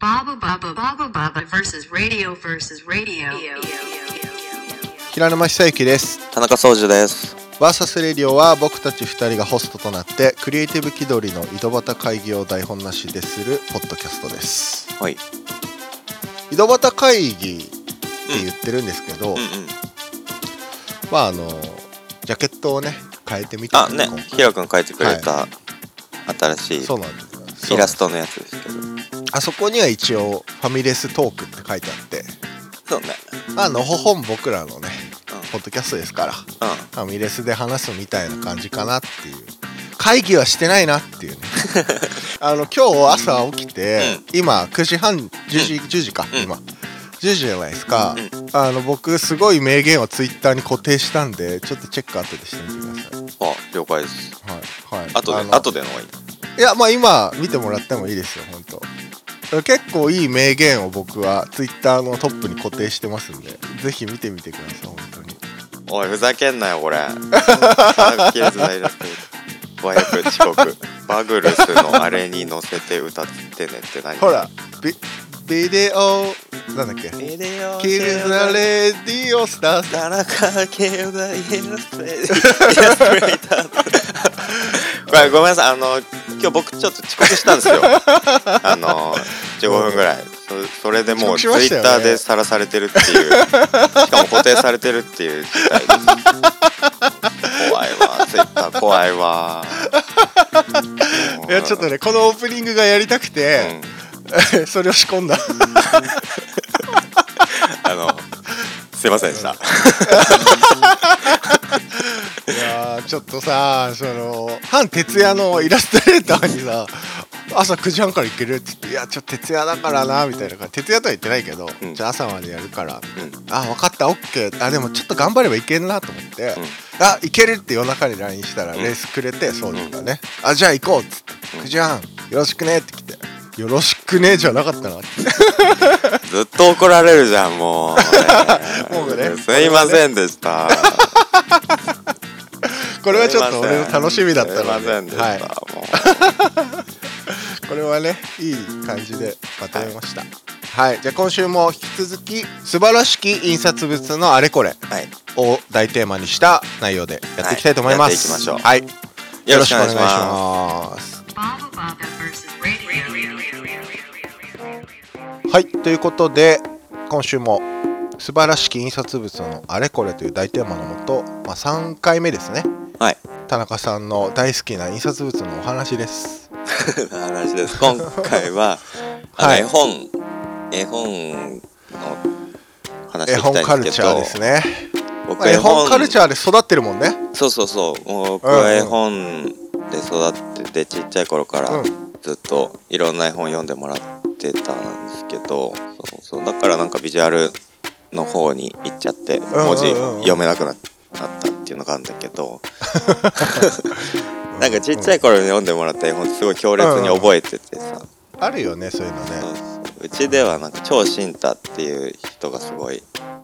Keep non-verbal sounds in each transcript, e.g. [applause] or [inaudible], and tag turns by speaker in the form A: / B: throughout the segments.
A: Baba Baba Baba Baba versus radio versus radio.
B: 平沼久之です
C: 田中総司です。
B: バーサスレディオは僕たち2人がホストとなってクリエイティブ気取りの井戸端会議を台本なしでするポッドキャストです
C: はい。
B: 井戸端会議って言ってるんですけど、
C: うんうん。
B: まああのジャケットをね変えてみた
C: あ、ね、ひろくん書いてくれた新しい
B: そうなんです
C: イラストのやつですけど。
B: あそこには一応ファミレストークって書いてあって。
C: そうね。
B: まあのほほん僕らのね
C: うん。
B: ポッドキャストですから
C: う
B: ファミレスで話すみたいな感じかなっていう。会議はしてないなっていうね。[laughs] あの今日朝起きて、今9時半10時 ,10 時か、
C: うん。
B: 今。10時じゃないですか、
C: う
B: あの僕すごい名言をツイッターに固定したんでちょっとチェック後でしてみてください。
C: ん。あ、了解です。
B: はいはい。
C: 後で、後での方がいい。
B: いやまあ今見てもらってもいいですよ本当結構いい名言を僕はツイッターのトップに固定してますんでぜひ見てみてください本当に
C: おい、ふざけんなよ、これ。さっきのイラスト。和訳遅刻。バグルスのあれに乗せて歌ってねって何？
B: ほらビビデオなんだっけ？
C: ビデオ
B: キルザレディオスター
C: 田中圭吾だイラストレイター [laughs] ごめんなさいあの今日僕ちょっと遅刻したんですよ。[laughs] あの15分ぐらい。そそれでもうツイッターでさらされてるっていう。しかも固定されてるっていう。事態です怖いわツイッター。怖いわ。
B: いやちょっとねこのオープニングがやりたく
C: う
B: て、
C: ん。[laughs]
B: それを仕込んだ。[laughs]
C: あのすいませんでした。[laughs]
B: いやーちょっとさその反徹夜のイラストレーターにさ朝9時半から行けるって言って「いやちょっと徹夜だからな」みたいな感じ。徹夜とは言ってないけど、
C: うん。
B: じゃあ朝までやるから。
C: うん。
B: あ分かったオッケー。あでもちょっと頑張ればいけるなと思って、あいけるって夜中に LINE したら
C: うん。
B: レースくれてそうですかね、あじゃあ行こうっつって。
C: うん。
B: 9時半よろしくねって来て。よろしくねじゃなかったなって [laughs]
C: ずっと怒られるじゃんもう、[laughs]
B: もうね。
C: すいませんでした。[laughs]
B: これはちょっと俺の楽しみだった
C: すいま
B: ので
C: せんでした、
B: はい、
C: も
B: これはねいい感じでまとめました。はい、じゃあ今週も引き続き素晴らしき印刷物のあれこれを大テーマにした内容でやっていきたいと思います、
C: はい。やっていきましょう。
B: はい。
C: よろしくお願いしま
B: すはいということで今週も素晴らしき印刷物のあれこれという大テーマのもと、まあ、3回目ですね。
C: すはい。
B: 田中さんの大好きな印刷物のお話です。[laughs]
C: 話です。今回は
B: はい。
C: 絵本絵本の話
B: 絵本カルチャー
C: です
B: ね、
C: 僕
B: まあ絵本カルチャーで育ってるもんね。
C: そうそうそう。もう僕は絵本で育っててちっちゃい頃から
B: うん。
C: ずっといろんな絵本読んでもらってたんですけどそうそうだからなんかビジュアルの方に行っちゃって文字読めなくなったっていうのがあるんだけど [laughs] なんかちっちゃい頃に読んでもらった絵本すごい強烈に覚えててさ。
B: あるよねそういうのね。
C: そうちではなんか超新太っていう人がすごい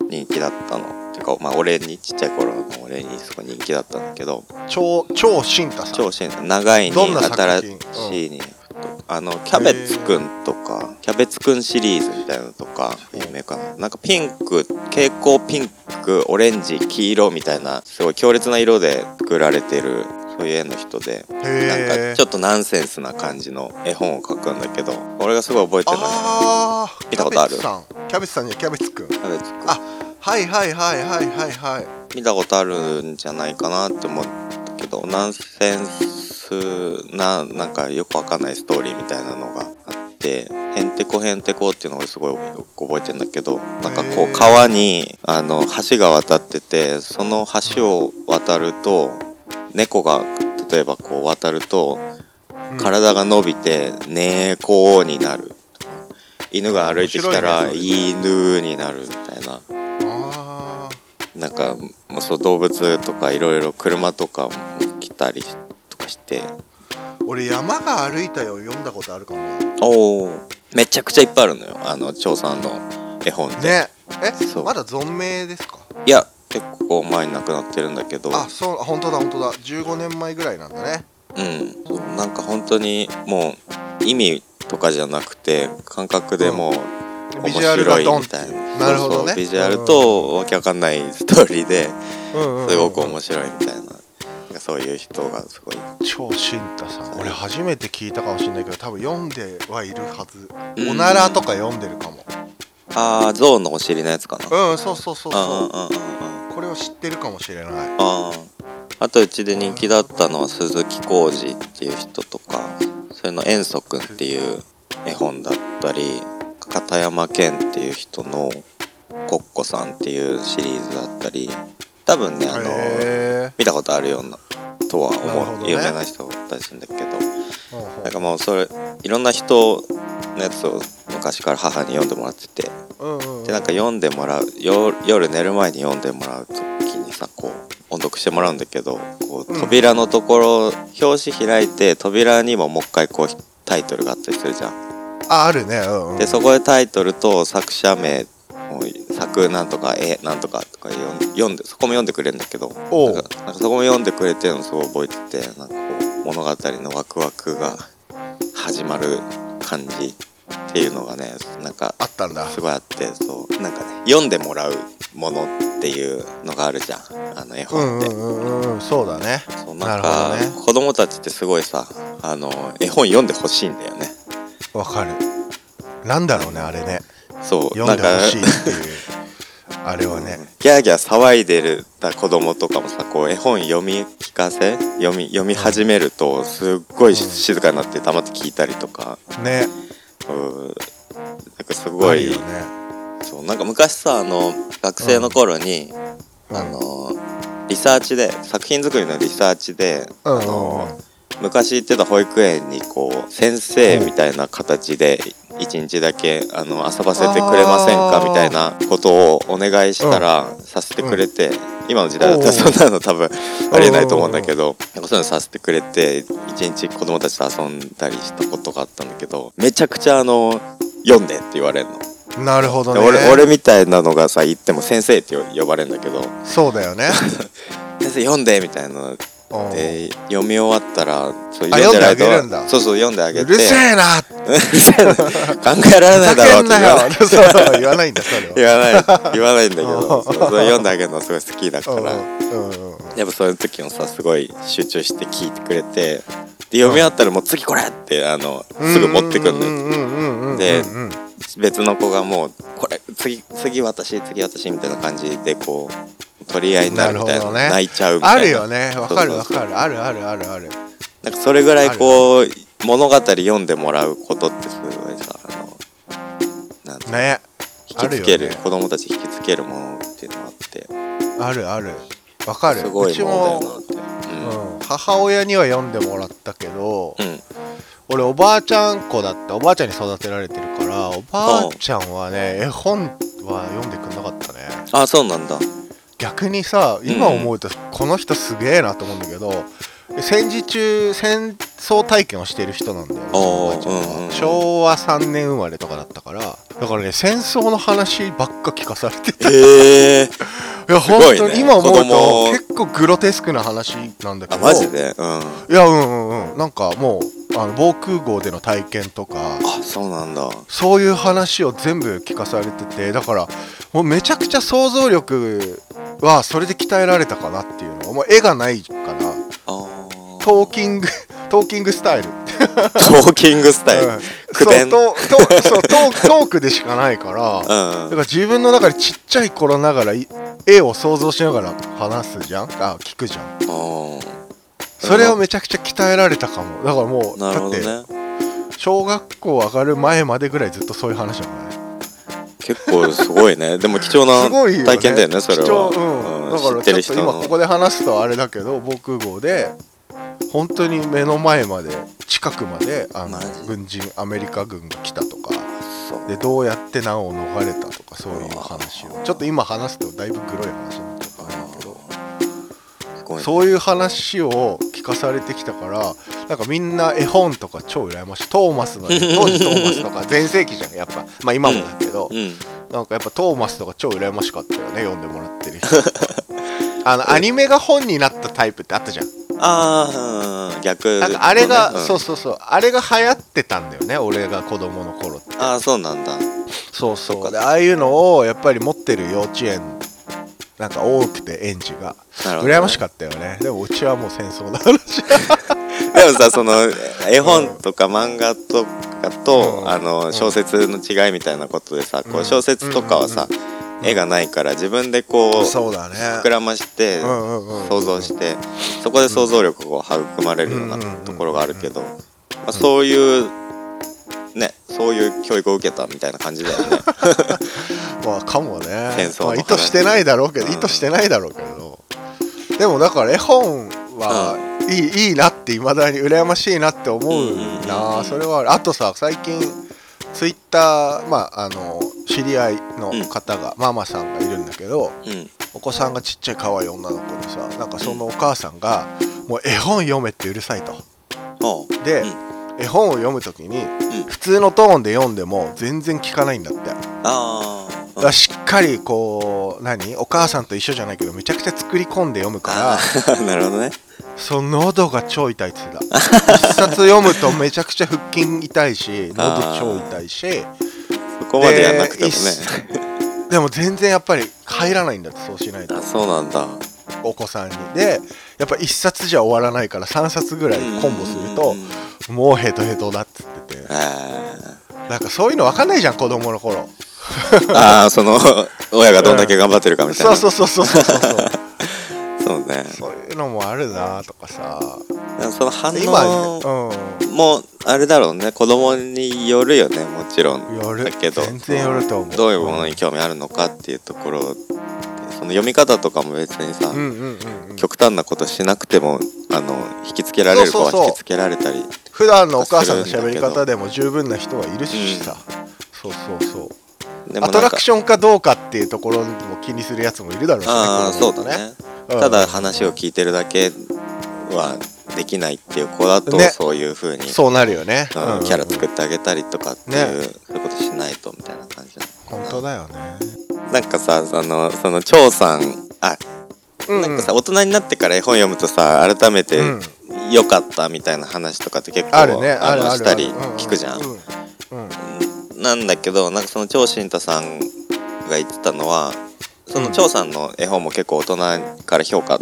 C: 人気だったの。っていうかまあ俺にちっちゃい頃の俺にすごい人気だったんだけど。
B: 超超新太さん。
C: 超新太。長いに新
B: 品？
C: しいにあのキャベツくんとかキャベツくんシリーズみたいなのとか有名かな。なんかピンク蛍光ピンクオレンジ黄色みたいなすごい強烈な色で作られてるそういう絵の人でなん
B: へ
C: かちょっとナンセンスな感じの絵本を描くんだけど俺がすごい覚えてるのが
B: あー。
C: 見たことある？
B: キャベツさん。キャベツさんにはキャベツくん。
C: キャベツくん。
B: あはいはいはいはいはいはい。
C: 見たことあるんじゃないかなって思ったけどナンセンスななんかよくわかんないストーリーみたいなのがあってへんてこへんてこっていうのがすごいよく覚えてんだけどなんかこう川にあの橋が渡っててその橋を渡ると猫が例えばこう渡ると
B: うん。
C: 体が伸びて猫になる。犬が歩いてきたら犬になるみたいな。
B: あ
C: なんかもうそう動物とかいろいろ車とかも来たりとかして。
B: ー俺山が歩いたよ。読んだことあるかも。
C: おおめちゃくちゃいっぱいあるのよ。あの張さんの絵本って、
B: ね。え
C: そう。
B: まだ存命ですか？
C: いや結構前に亡くなってるんだけど。
B: あそう本当だ本当だ。15年前ぐらいなんだね。
C: うん。なんか本当にもう意味とかじゃなくて感覚でもう面
B: ビジュアルが
C: 白いみたいな
B: なるほどね。
C: ビジュアルとわけわかんないストーリーで
B: うんうんうん。
C: すごく面白いみたいなそういう人がすごい。
B: 超新太さん。俺初めて聞いたかもしれないけど多分読んではいるはず。
C: うん。
B: おならとか読んでるかも。
C: ああゾウのお尻のやつかな。
B: うんそうそうそうそう。これを知ってるかもしれない。
C: あー。あとうちで人気だったのは鈴木浩二っていう人とかそれの「遠足くん」っていう絵本だったり片山健っていう人の「コッコさん」っていうシリーズだったり多分ねあの
B: へ
C: 見たことあるようなとは思う、
B: どね。
C: 有名な人だったりするんだけど。なんかもうそれいろんな人のやつを昔から母に読んでもらってて。
B: うんうんうん。
C: でなんか読んでもらうよ夜寝る前に読んでもらう時にさこう音読してもらうんだけどこう
B: うん。
C: 扉のところ、表紙開いて扉にももう一回こうタイトルがあったりするじゃん。
B: ああるね。うんうん。
C: でそこでタイトルと作者名作なんとか絵なんとかとか読んでそこも読んでくれるんだけどなんかそこも読んでくれてるのすごい覚えててなんかこう物語のワクワクが始まる感じっていうのがねなんか
B: あったんだ。
C: すごいあってそうなんかね読んでもらうものっていうのがあるじゃん。あの絵
B: うん
C: 本って、
B: うんうんそうだね。
C: そう
B: な
C: んか、
B: ほどね。
C: 子供たちってすごいさあの絵本読んでほしいんだよね。
B: わかる。なんだろうねあれね
C: そうなんか
B: あれはね。
C: ギャーギャー騒いでるた子供とかもさこう絵本読み聞かせ読み読み始めるとすっごい静かになって黙って聞いたりとか、
B: ね。
C: うん、なんかすごい
B: ね。
C: そうなんか昔さあの学生の頃に、
B: うん。
C: あのリサーチで作品作りのリサーチで、
B: うん。
C: あの昔行ってた保育園にこう先生みたいな形で一日だけあの遊ばせてくれませんかみたいなことをお願いしたらさせてくれて、今の時代だったらそんなの多分ありえないと思うんだけどなんかそういうのさせてくれて一日子供たちと遊んだりしたことがあったんだけどめちゃくちゃあの読んでって言われるの。
B: なるほどね。
C: で俺俺みたいなのがさ言っても先生って呼ばれるんだけど。
B: そうだよね。[laughs]
C: 先生読んでみたいなで読み終わったらそう
B: あ
C: 読んでないと
B: 読んであげるんだ。
C: そうそう読んであげて。
B: うるせえな。
C: 考えられないだろうって言わない
B: んだそれは。
C: 言わない言わないんだけ
B: うん。
C: どそうそう読んであげるのすごい好きだから。やっぱそういう時もさすごい集中して聞いてくれてで読み終わったらもう次これってあのすぐ持ってくんので別の子がもうこれ次次私次私みたいな感じでこう取り合いになるみたいな。
B: ね。
C: 泣いちゃうみたいな。
B: あるよね。わかるわかる。あるあるあるある。
C: なんかそれぐらいこう物語読んでもらうことってすごいさあのなんて
B: ね
C: 引きつける
B: ね。
C: 子供たち引きつけるものっていうのがあって。
B: あるある。わかる。
C: すご
B: うち
C: いものだよ
B: も
C: なって。
B: うん。母親には読んでもらったけど
C: うん、うん、
B: 俺おばあちゃん子だっておばあちゃんに育てられてるからおばあちゃんはね絵本は読んでくんなかったね。
C: あそうなんだ
B: 逆にさ今思うとこの人すげえなと思うんだけど戦時中戦争体験をしている人なんだよねんは。
C: うんうん
B: 昭和3年生まれとかだったから。だからね戦争の話ばっか聞かされてて
C: へえ [laughs]
B: いや
C: すごいね。
B: 本当に今思うと結構グロテスクな話なんだけど。
C: あマジで？うん。あ
B: いやうんうんうん。なんかもうあの防空壕での体験とか。
C: そうなんだ。
B: そういう話を全部聞かされてて。だからもうめちゃくちゃ想像力はそれで鍛えられたかなっていうのはもう絵がないからトーキングトーキングスタイル、
C: トーキングスタイル。
B: うん。そうトトそうトートークでしかないからだ
C: うん。
B: から自分の中でちっちゃい頃ながらい絵を想像しながら話すじゃん？あ聞くじゃん。それをめちゃくちゃ鍛えられたかも。だからもう
C: なるほど
B: だって
C: ね。
B: 小学校上がる前までぐらいずっとそういう話だからね
C: 結構すごいね。でも貴重な体験だよねそれは。
B: うん、だからちょっと今ここで話すとあれだけど防空壕で本当に目の前まで近くまであの軍人アメリカ軍が来たとか。でどうやって難を逃れたとかそういう話を。ちょっと今話すとだいぶグロい話にそういう話を聞かされてきたからなんかみんな絵本とか超羨ましい。トーマスの [laughs] 当時トーマスとか全盛期じゃんやっぱ。まあ今もだけど、
C: うん。
B: なんかやっぱトーマスとか超羨ましかったよね読んでもらってる人。[laughs] あのアニメが本になったタイプってあったじゃん。
C: ああうん。逆
B: なんかあれが、
C: のね。ん
B: そうそうそう。あれが流行ってたんだよね俺が子供の頃って。
C: ああそうなんだ。
B: そうそう。でああいうのをやっぱり持ってる幼稚園なんか多くて園児が。
C: ね、
B: 羨ましかったよね。でもうちはもう戦争の話。[laughs]
C: でもさその絵本とか漫画とかと、
B: うん。
C: あの小説の違いみたいなことでさ、こ
B: う
C: うん。小説とかはさ、絵がないから自分でこう
B: そうだね。
C: 膨らまして
B: うんうんうん
C: 想像してそこで想像力が育まれるような
B: うんうんうん
C: ところがあるけど、まあ、そういうねそういう教育を受けたみたいな感じだよね。[laughs]
B: まあかもね。まあ、意図してないだろうけど、
C: うん。
B: 意図してないだろうけど。でもだから絵本はいい,、いいなっていまだに羨ましいなって思う
C: うんうんうんう
B: なん。それはあとさ最近ツイッターまああの知り合いの方が、ママさんがいるんだけど
C: うん
B: お子さんがちっちゃい可愛い女の子でさなんかそのお母さんがもう絵本読めってうるさいとで、
C: うん
B: 絵本を読む時に
C: うん
B: 普通のトーンで読んでも全然聞かないんだって。
C: あ
B: だからしっかりこう何？お母さんと一緒じゃないけどめちゃくちゃ作り込んで読むから
C: あ [laughs] なるほどね。
B: その喉が超痛いって言ってた。一冊読むとめちゃくちゃ腹筋痛いし喉超痛いし
C: そこまでやんなくてもね。
B: ででも全然やっぱり入らないんだってそうしないと。
C: あそうなんだ。
B: お子さんに。でやっぱ一冊じゃ終わらないから3冊ぐらいコンボすると
C: うんうんうん
B: もうヘトヘトだっつってて。
C: あ
B: なんかそういうの分かんないじゃん子供の頃。
C: ー [laughs] あーその親がどんだけ頑張ってるかみたいな、
B: そうそうそうそうそうそう。
C: そうね。
B: そういうのもあるなとかさ。
C: その反
B: 今
C: 応
B: うん。
C: もあれだろうね。子供によるよねもちろん。
B: よる。
C: だけど。
B: 全然よると思う。
C: どういうものに興味あるのかっていうところ。でその読み方とかも別にさ、
B: うんうんうんうん。
C: 極端なことしなくてもあの引きつけられる子は引きつけられたり
B: 普段のお母さんの喋り方でも十分な人はいるしさ、そうそうそう。
C: でもなんか
B: アトラクションかどうかっていうところも気にするやつもいるだろうしね
C: あそうだね、
B: うん。
C: ただ話を聞いてるだけはできないっていう子だと、
B: ね。
C: そういう風に
B: そうなるよね、
C: うん
B: うん。
C: キャラ作ってあげたりとかっていう、
B: ね。
C: そういうことしないとみたいな感じ
B: 本当だよね。
C: なんかさそのその張さんあ
B: うん。
C: なんかさ大人になってから絵本読むとさ改めて
B: うん
C: 良かったみたいな話とかって結構
B: あ
C: のしたり聞くじゃん。なんだけどなんかその張慎太さんが言ってたのはその張さんの絵本も結構大人から評価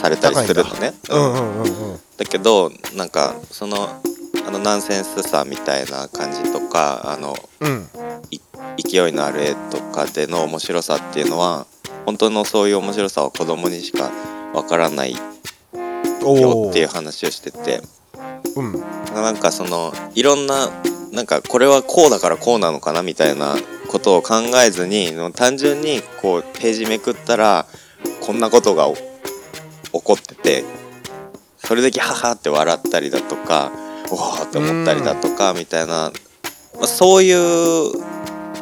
C: されたりするのね。だけどなんかそのあのナンセンスさみたいな感じとかあの
B: うん。
C: 勢いのある絵とかでの面白さっていうのは本当のそういう面白さは子供にしかわからない
B: おお
C: よっていう話をしてて。
B: うん。
C: なんかそのいろんななんかこれはこうだからこうなのかなみたいなことを考えずに単純にこうページめくったらこんなことがお起こっててそれでギャハハって笑ったりだとかおおって思ったりだとかみたいな、まあ、そういう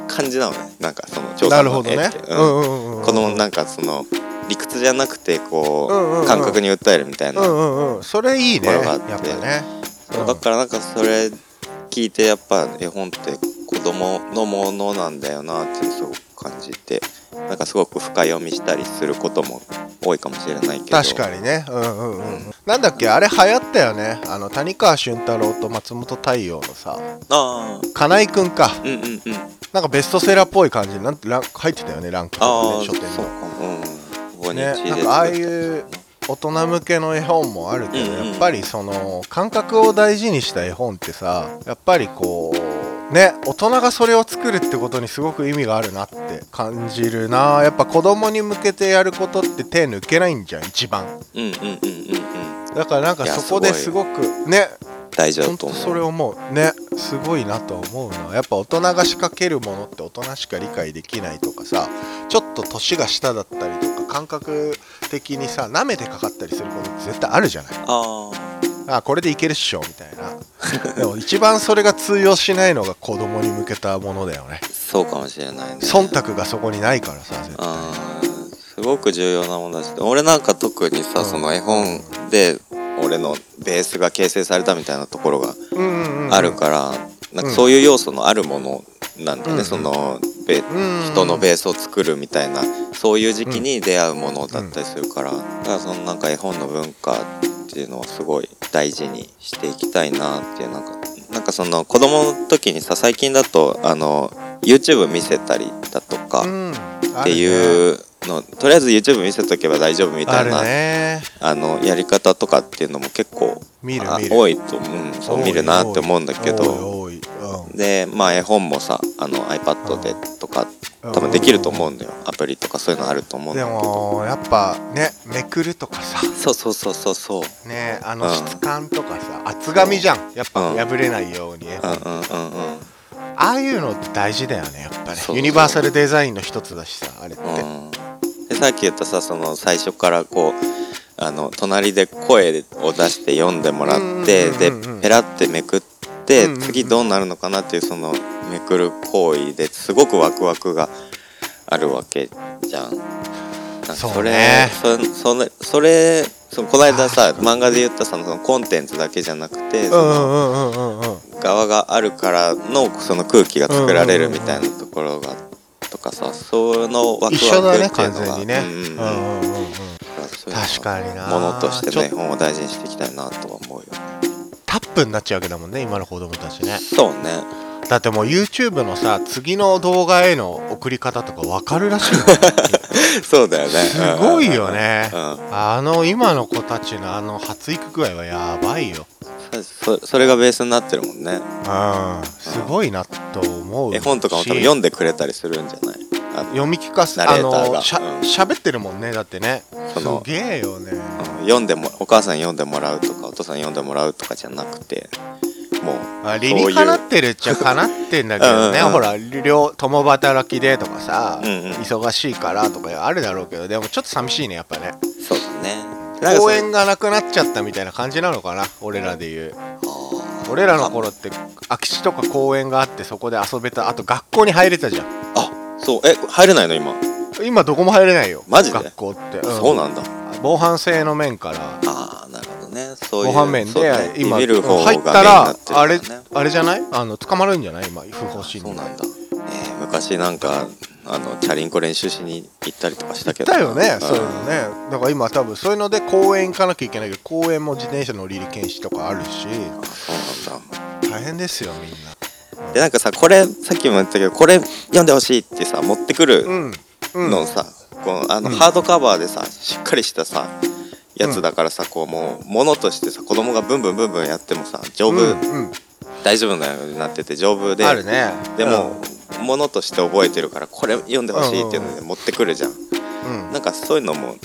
C: 感じなのね。なんかその調査
B: なるほどね。
C: の絵って、うん
B: うんうんうん。
C: 子供なんかその理屈じゃなくてこう,、
B: うんうんうん。
C: 感覚に訴えるみたいな、
B: うんうんうん。それいいね。
C: ところがあって。
B: やっぱね。
C: そうだからなんかそれ聞いてやっぱ絵本って子供のものなんだよなってすごく感じてなんかすごく深読みしたりすることも多いかもしれないけど。
B: 確かにね。うんうんうん。なんだっけあれ流行ったよね。あの谷川俊太郎と松本太陽のさ。
C: あ
B: 金井くんか。
C: あうんうんうん。
B: なんかベストセラーっぽい感じ。になんてラン入ってたよねランクとかね書店
C: そうか
B: の
C: うんここに
B: ね。なんかああいう大人向けの絵本もあるけど、
C: うんうん
B: やっぱりその感覚を大事にした絵本ってさやっぱりこうね大人がそれを作るってことにすごく意味があるなって感じるな。やっぱ子供に向けてやることって手抜けないんじゃん一番。
C: うんうんうんうんうん。
B: だからなんかそこですごくね
C: 大事だと思う。
B: それ思うねすごいなと思うなやっぱ大人が仕掛けるものって大人しか理解できないとかさちょっと年が下だったりとか感覚的にさ舐めてかかったりすることって絶対あるじゃない。
C: あ
B: あこれでいけるっしょみたいな。でも一番それが通用しないのが子供に向けたものだよね。
C: あそうかもしれないね。
B: 忖度がそこにないからさ絶対。
C: すごく重要なものだし俺なんか特にさ、
B: うん。
C: その絵本で俺のベースが形成されたみたいなところが
B: うんうんうん
C: あるから、なん
B: うん
C: かそういう要素のあるものなんだね、
B: うん。
C: そのベ
B: うん。
C: 人のベースを作るみたいなそういう時期に出会うものだったりするから、だからそのなんか絵本の文化っっていうのはすごい大事にしていきたいなっていうなんかなんかその子供の時にさ最近だとあの YouTube 見せたりだとか
B: うん。
C: っていうの、とりあえず YouTube 見せとけば大丈夫みたいな
B: ね。
C: あのやり方とかっていうのも結構多いと、うん、そう見るなって思うんだけどでまあ絵本もさあの iPad でとか
B: うん。
C: 多分できると思うんだよ。アプリとかそういうのあると思うん
B: で
C: だけど。
B: もやっぱねめくるとかさ。
C: そうそうそうそうそう。
B: ねあ
C: うん。
B: の質感とかさ厚紙じゃん。やっぱ
C: うん。
B: 破れないように。ね
C: うんうんうんうん。
B: ああいうのって大事だよねやっぱね。ユニバーサルデザインの一つだしさあれって。
C: うん。でさっき言ったさその最初からこうあの隣で声を出して読んでもらって
B: うんうんうんうん
C: でペラってめくって
B: うんうんうん
C: 次どうなるのかなっていうそのめくる行為ですごくワクワクがあるわけじゃん。
B: そ
C: れ
B: ね。
C: そそれそれそのこの間さ [laughs] 漫画で言ったさそのコンテンツだけじゃなくて
B: う
C: その側があるからのその空気が作られるみたいなところがとかさそのワクワクっていうのが
B: 確かにな。
C: ものとしてね本を大事にしていきたいなとは思うよ。
B: タップになっちゃうわけだもんね今の子供たちね。
C: そうね。
B: だってもう YouTube のさ次の動画への送り方とか分かるらしいよ [laughs]
C: そうだよね。
B: すごいよね。
C: うん。うん。
B: あの今の子たちのあの発育具合はやばいよ。
C: そそれがベースになってるもんね。
B: うん。すごいなと思う
C: 絵本とかも多分
B: し
C: 読んでくれたりするんじゃない？
B: 読み聞かせ
C: ナ
B: あ
C: レーターが。
B: のしゃ
C: うん。
B: 喋ってるもんねだってね。すげえよね。
C: うん。読んでもお母さんに読んでもらうとかお父さんに読んでもらうとかじゃなくてもう
B: あ理にかなってるっちゃかなってんだけどね。
C: うんう。んうん。
B: ほら両共働きでとかさ、
C: うんうん。
B: 忙しいからとかあるだろうけどでもちょっと寂しいねやっぱね。
C: そうだね。なんかそ
B: 公園がなくなっちゃったみたいな感じなのかな俺らでいう。俺らの頃って空き地とか公園があってそこで遊べたあと学校に入れたじゃん。
C: あそう。え入れないの？今。
B: 今どこも入れないよ。
C: マジで？
B: 学校って、
C: そうなんだ。
B: 防犯性の面から。
C: ああなるほどね。そういう
B: 防犯面で今
C: ビビる方が
B: 入ったらあれ
C: ね。
B: あれじゃない？あの捕まるんじゃない？今不法侵入。
C: そうなんだ、ねえ昔なんかあのチャリンコ練習しに行ったりとかしたけど。
B: だよね。
C: ん。
B: そういうのね。だから今多分そういうので公園行かなきゃいけないけど公園も自転車乗り入れ禁止とかあるし。
C: そうなんだ。
B: 大変ですよみんな
C: でなんかさこれさっきも言ったけどこれ読んでほしいってさ持ってくるのさ、こうあの
B: うん。
C: ハードカバーでさしっかりしたさやつだからさ、こうもう物としてさ子供がブンブンブンブンやってもさ丈夫、大丈夫なようになってて丈夫で
B: あるね。
C: でも、物として覚えてるからこれ読んでほしいっていうので持ってくるじゃん、
B: うん。
C: なんかそういうのも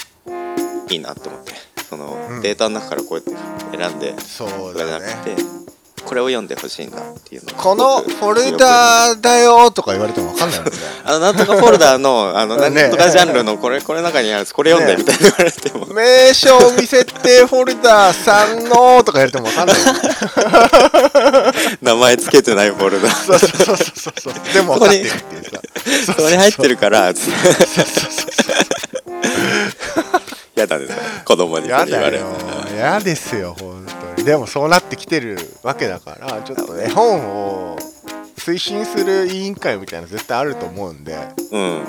C: いいなって思って。その、
B: うん。
C: データの中からこうやって選んで
B: そう
C: とかじゃ
B: だね。
C: なくて、これを読んでほしいんだっていうの。を
B: この
C: す
B: フォルダーだよとか言われても分かんないもんね。[laughs]
C: あのなんとかフォルダーのあの [laughs]
B: ね
C: なんとかジャンルのこれこれの中にあるんですこれ読んで
B: ね
C: みたいな言われても、
B: 名称見せてフォルダー3のとか言われても分かんない [laughs]
C: 名前つけてないフォルダー。
B: そうそうそうそうそうでも分かってるっていうさ。
C: そこに入ってるから。つってやだね子供に言われる
B: だよ。嫌ですよ本 [laughs] でもそうなってきてるわけだからちょっと絵本を推進する委員会みたいなの絶対あると思うんで。
C: うん。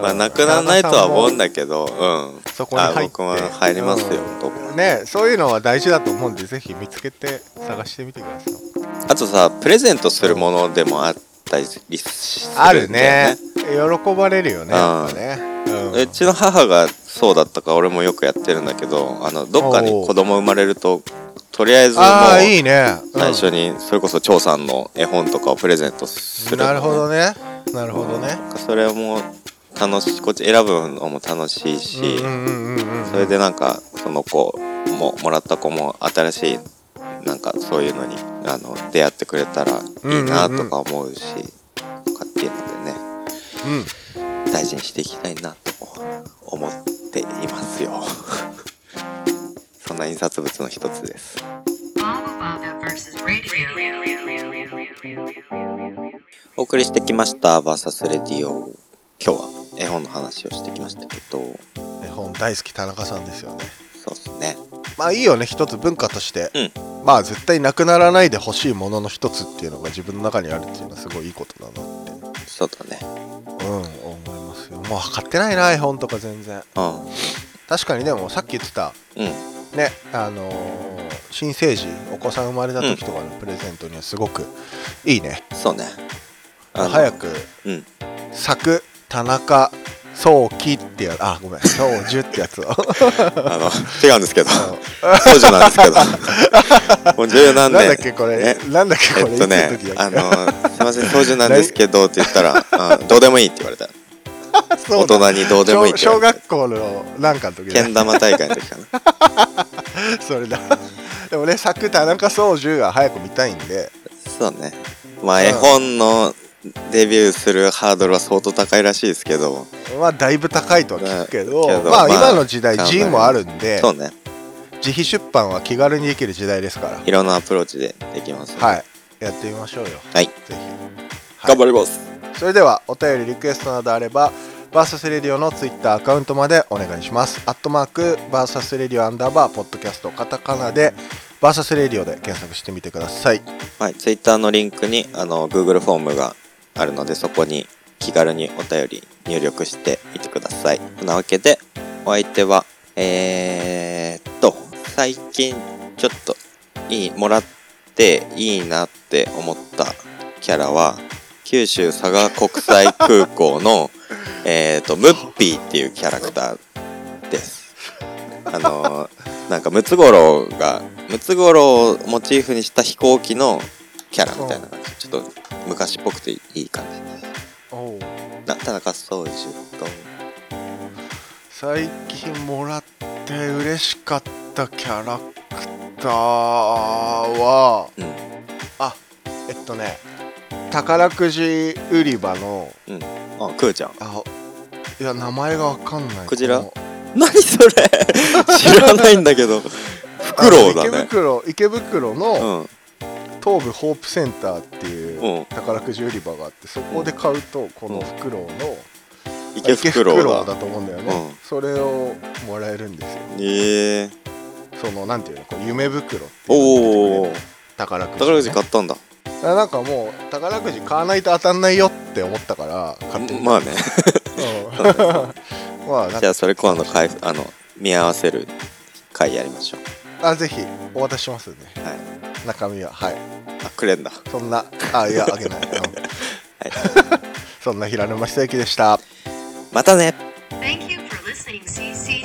C: まあなくならないとは思うんだけどうん。
B: そこに入
C: 僕も入りますよ、
B: うん。ねそういうのは大事だと思うんでぜひ見つけて探してみてください。
C: あとさプレゼントするものでもあったりするん
B: あるね。喜ばれるよねやっぱね。うん。
C: うちの母がそうだったから俺もよくやってるんだけどあのどっかに子供生まれるととりあえずもう
B: ああいいね。うん。
C: 最初にそれこそ張さんの絵本とかをプレゼントする。のね
B: なるほどね。なるほどね。
C: なんかそれも楽しいこっち選ぶのも楽しいし、それでなんかその子ももらった子も新しいなんかそういうのにあの出会ってくれたらいいなとか思うし、とかっていうのでね
B: うん。
C: 大事にしていきたいなと思っていますよな印刷物の一つです.お送りしてきました「VS レディオ」今日は絵本の話をしてきましたけど。
B: 絵本大好き田中さんですよね。
C: そうですね。
B: まあいいよね一つ文化として、
C: うん。
B: まあ絶対なくならないでほしいものの一つっていうのが自分の中にあるっていうのはすごいいいことだなって。
C: そうだね。
B: うん思いますよ。もう買ってないな絵本とか全然。
C: うん。
B: 確かにでもさっき言ってた。
C: うん
B: ねあのー新生児お子さん生まれた時とかのプレゼントにはすごくいいね、
C: そうね。
B: 早く
C: うん。
B: 田中早期ってやあごめん。長寿ってやつを。[laughs]
C: あの違うんですけど。少女なんですけど。もう十何年。
B: なんだっけこれ、
C: ね。
B: なんだっけこれ、
C: えっとねあのすいません少女なんですけどって言ったらあどうでもいいって言われた大人にどうでもいい
B: 小学校のなんかの時だ
C: けん玉大会の時かな。[laughs]
B: それだ。でもね咲く田中宗寿が早く見たいんで。
C: そうね。まあ
B: うん
C: 絵本のデビューするハードルは相当高いらしいですけど。
B: まあだいぶ高いとは聞くけど,、まあ、
C: まあ
B: 今の時代
C: 考え
B: ジンもあるんで。
C: そうね。
B: 自費出版は気軽にできる時代ですから。
C: いろんなアプローチでできます
B: はい。やってみましょうよ。
C: はい。
B: ぜひ、はい。
C: 頑張ります。
B: それではお便りリクエストなどあればバーサスレディオのツイッターアカウントまでお願いしますアットマークバーサスレディオアンダーバーポッドキャストカタカナでバーサスレディオで検索してみてください
C: はい、ツイッターのリンクにあの Google フォームがあるのでそこに気軽にお便り入力してみてください。そんなわけでお相手はえー、っと最近ちょっといいもらっていいなって思ったキャラは九州佐賀国際空港のえーっとムッピーっていうキャラクターです。あのなんかムツゴロウがムツゴロウをモチーフにした飛行機のキャラみたいな感じ。ちょっと昔っぽくていい感じな田中総司と。
B: 最近もらって嬉しかったキャラクターは
C: うん。
B: あえっとね宝くじ売り場の
C: あクーちゃん。
B: あいや名前がわかんない。
C: クジラ？
B: この。
C: 何それ？[laughs] 知らないんだけど。フクロウだ
B: あの池
C: ね
B: 袋池袋
C: う
B: の
C: ん。
B: 東武ホープセンターっていう
C: うん。
B: 宝くじ売り場があってそこで買うとこのフクロウの
C: 池フクロウだ
B: だと思うんだよね、
C: うん。
B: それをもらえるんですよ。
C: ええ。
B: そのなんていうの？こう夢袋っていう
C: おお
B: 宝くじ、
C: 宝くじ買ったんだ。
B: あなんかもう宝くじ買わないと当たんないよって思ったから買ってみた
C: まあね。
B: うん。まあ [laughs]
C: じゃあそれ今度かいあの見合わせる回やりましょう。
B: あぜひお渡ししますんで
C: はい。
B: 中身は。はい。
C: あくれんだ。
B: そんなあいやあげない、うん。[laughs] そんな平沼久之でした。
C: またね。
A: Thank you for listening, CC